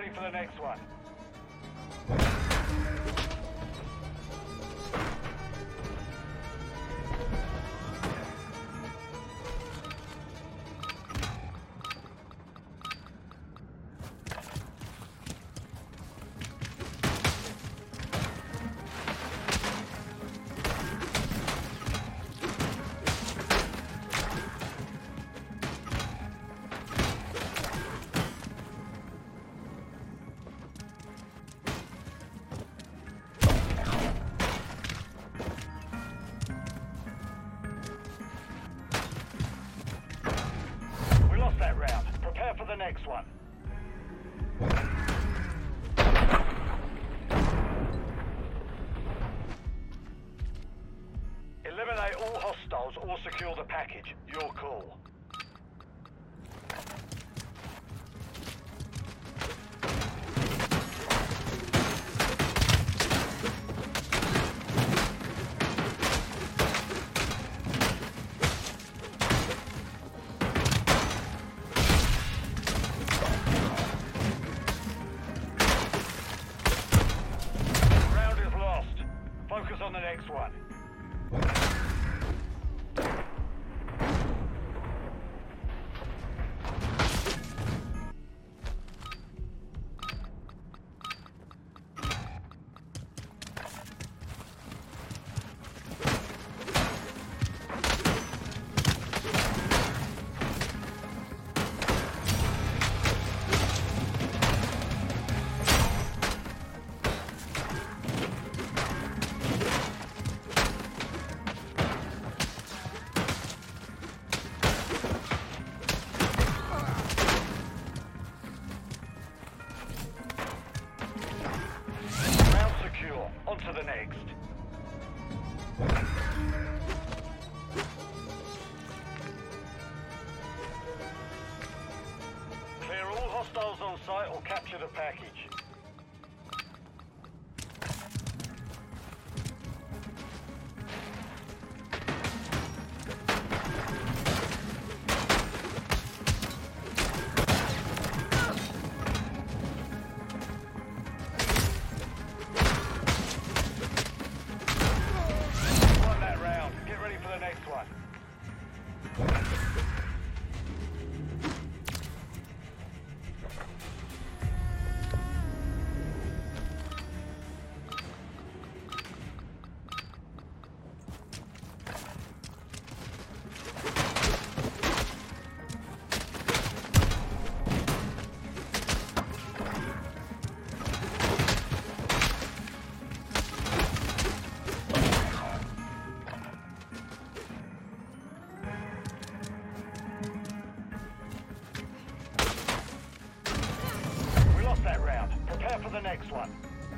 ready for the next one. Next one. Eliminate all hostiles or secure the package. Your call. Next one. Round. On to the next. Clear all hostiles on site or capture the package.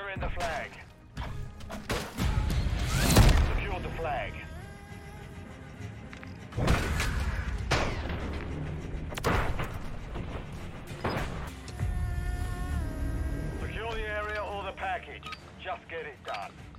Capturing the flag. Secured the flag. Secure the area or the package. Just get it done.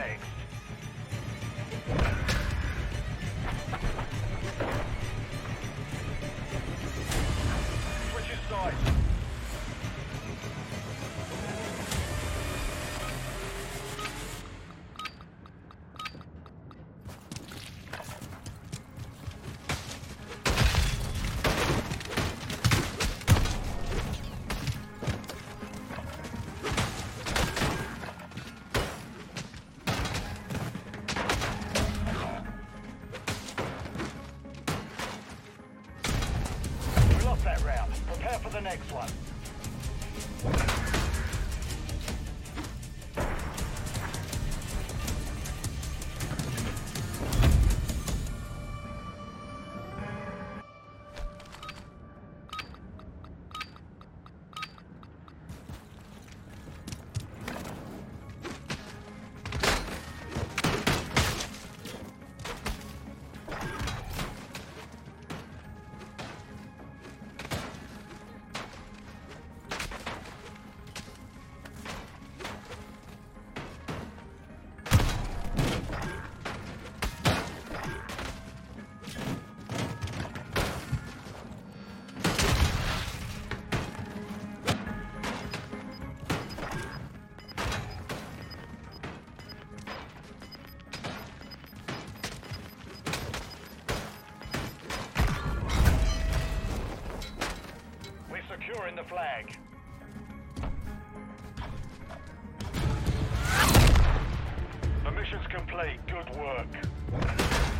On Prepare play good work.